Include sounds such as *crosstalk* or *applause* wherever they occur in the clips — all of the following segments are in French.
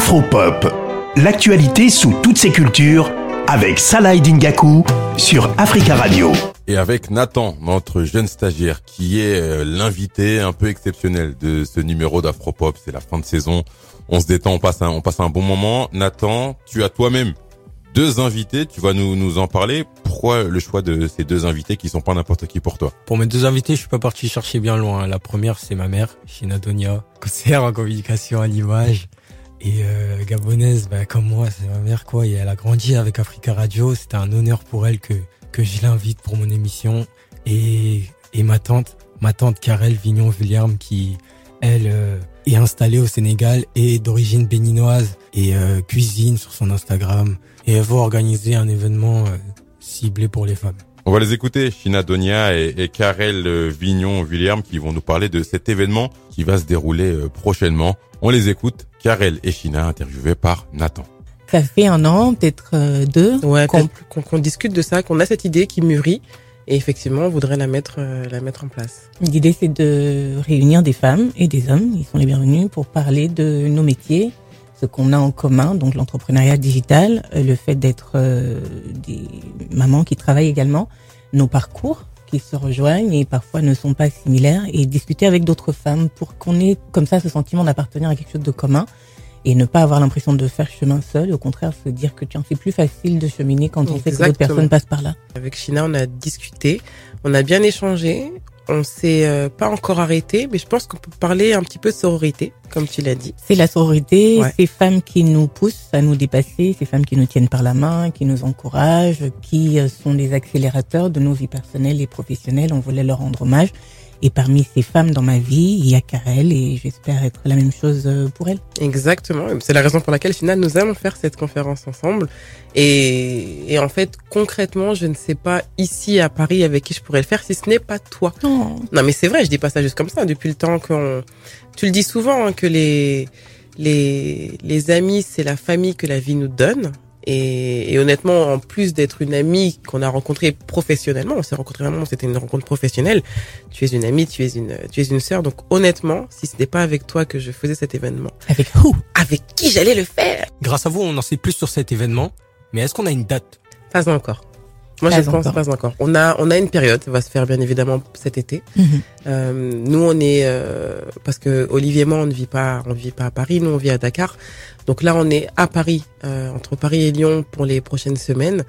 Afropop, l'actualité sous toutes ses cultures avec Salah Dingaku sur Africa Radio. Et avec Nathan, notre jeune stagiaire, qui est euh, l'invité un peu exceptionnel de ce numéro d'Afropop. C'est la fin de saison. On se détend, on passe un, on passe un bon moment. Nathan, tu as toi-même deux invités. Tu vas nous, nous en parler. Pourquoi le choix de ces deux invités qui sont pas n'importe qui pour toi? Pour mes deux invités, je suis pas parti chercher bien loin. La première, c'est ma mère, Shina Donia, conseillère en communication à l'image. Et euh, gabonaise, bah, comme moi, c'est ma mère quoi. Et elle a grandi avec Africa Radio. C'était un honneur pour elle que que je l'invite pour mon émission. Et et ma tante, ma tante Karel Vignon William, qui elle euh, est installée au Sénégal et d'origine béninoise et euh, cuisine sur son Instagram. Et elle va organiser un événement ciblé pour les femmes. On va les écouter, Shina Donia et, et Karel Vignon William, qui vont nous parler de cet événement qui va se dérouler prochainement. On les écoute, Karel et Shina, interviewés par Nathan. Ça fait un an, peut-être euh, deux. Ouais, qu'on- discute de ça, qu'on a cette idée qui mûrit. Et effectivement, on voudrait la mettre, euh, la mettre en place. L'idée, c'est de réunir des femmes et des hommes, ils sont les bienvenus, pour parler de nos métiers, ce qu'on a en commun, donc l'entrepreneuriat digital, euh, le fait d'être euh, des mamans qui travaillent également, nos parcours qui se rejoignent et parfois ne sont pas similaires, et discuter avec d'autres femmes pour qu'on ait comme ça ce sentiment d'appartenir à quelque chose de commun et ne pas avoir l'impression de faire chemin seul, au contraire se dire que tiens, c'est plus facile de cheminer quand on sait que d'autres personnes passent par là. Avec China, on a discuté, on a bien échangé. On s'est euh, pas encore arrêté, mais je pense qu'on peut parler un petit peu de sororité, comme tu l'as dit. C'est la sororité, Ouais. ces femmes qui nous poussent à nous dépasser, ces femmes qui nous tiennent par la main, qui nous encouragent, qui euh, sont les accélérateurs de nos vies personnelles et professionnelles. On voulait leur rendre hommage. Et parmi ces femmes dans ma vie, il y a Karel et j'espère être la même chose euh, pour elle. Exactement. C'est la raison pour laquelle, China, nous allons faire cette conférence ensemble. Et, et en fait, concrètement, je ne sais pas ici à Paris avec qui je pourrais le faire si ce n'est pas toi. Non. Non, mais c'est vrai, je dis pas ça juste comme ça. Depuis le temps qu'on, tu le dis souvent hein, que les les les amis, c'est la famille que la vie nous donne. Et, et honnêtement, en plus d'être une amie qu'on a rencontrée professionnellement, on s'est rencontrés vraiment, c'était une rencontre professionnelle. Tu es une amie, tu es une tu es une sœur. Donc honnêtement, si ce n'était pas avec toi que je faisais cet événement, Avec who? Avec qui j'allais le faire? Grâce à vous, on en sait plus sur cet événement. Mais est-ce qu'on a une date? Pas encore. Moi, je pense pas encore. On a on a une période, ça va se faire bien évidemment cet été. Mhm. Euh, nous, on est euh, parce que Olivier et moi, on ne vit pas, on ne vit pas à Paris. Nous, on vit à Dakar. Donc là, on est à Paris, euh, entre Paris et Lyon pour les prochaines semaines.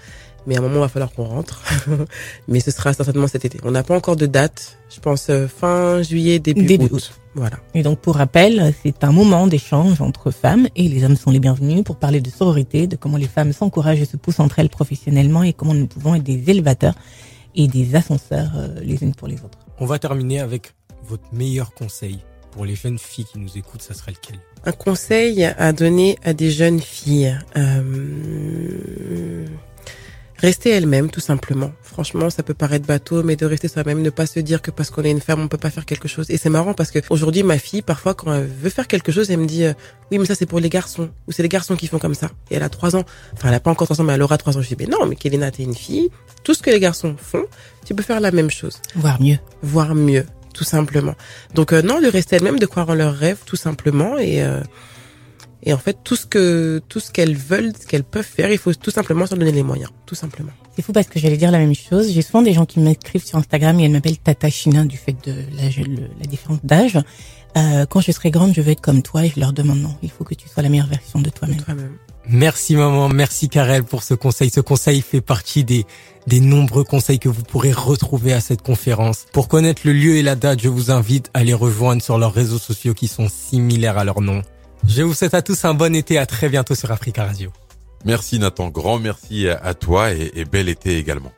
Mais à un moment, il va falloir qu'on rentre. *laughs* Mais ce sera certainement cet été. On n'a pas encore de date. Je pense euh, fin juillet, début, Début août. août. Voilà. Et donc, pour rappel, c'est un moment d'échange entre femmes et les hommes sont les bienvenus pour parler de sororité, de comment les femmes s'encouragent et se poussent entre elles professionnellement et comment nous pouvons être des élévateurs et des ascenseurs euh, les unes pour les autres. On va terminer avec votre meilleur conseil pour les jeunes filles qui nous écoutent. Ça serait lequel? Un conseil à donner à des jeunes filles. Euh, Rester elle-même, tout simplement. Franchement, ça peut paraître bateau, mais de rester soi-même, ne pas se dire que parce qu'on est une femme, on peut pas faire quelque chose. Et c'est marrant parce que aujourd'hui, ma fille, parfois, quand elle veut faire quelque chose, elle me dit, euh, oui, mais ça, c'est pour les garçons. Ou c'est les garçons qui font comme ça. Et elle a trois ans. Enfin, elle a pas encore trois ans, mais elle aura trois ans. Je dis, mais non, mais Kélina, t'es une fille. Tout ce que les garçons font, tu peux faire la même chose Voire mieux. voire mieux, tout simplement. Donc euh, non, de rester elle-même, de croire en leurs rêves, tout simplement, et euh, et en fait tout ce que tout ce qu'elles veulent, ce qu'elles peuvent faire, il faut tout simplement s'en donner les moyens, tout simplement. C'est fou parce que j'allais dire la même chose. J'ai souvent des gens qui m'écrivent sur Instagram et elles m'appellent Tata China du fait de l'âge- le- la différence d'âge. Euh, quand je serai grande, je veux être comme toi et je leur demande non. Il faut que tu sois la meilleure version de toi-même. Toi-même. Merci maman, merci Karel pour ce conseil. Ce conseil fait partie des, des nombreux conseils que vous pourrez retrouver à cette conférence. Pour connaître le lieu et la date, je vous invite à les rejoindre sur leurs réseaux sociaux qui sont similaires à leur nom. Je vous souhaite à tous un bon été, à très bientôt sur Africa Radio. Merci Nathan, grand merci à toi et, et bel été également.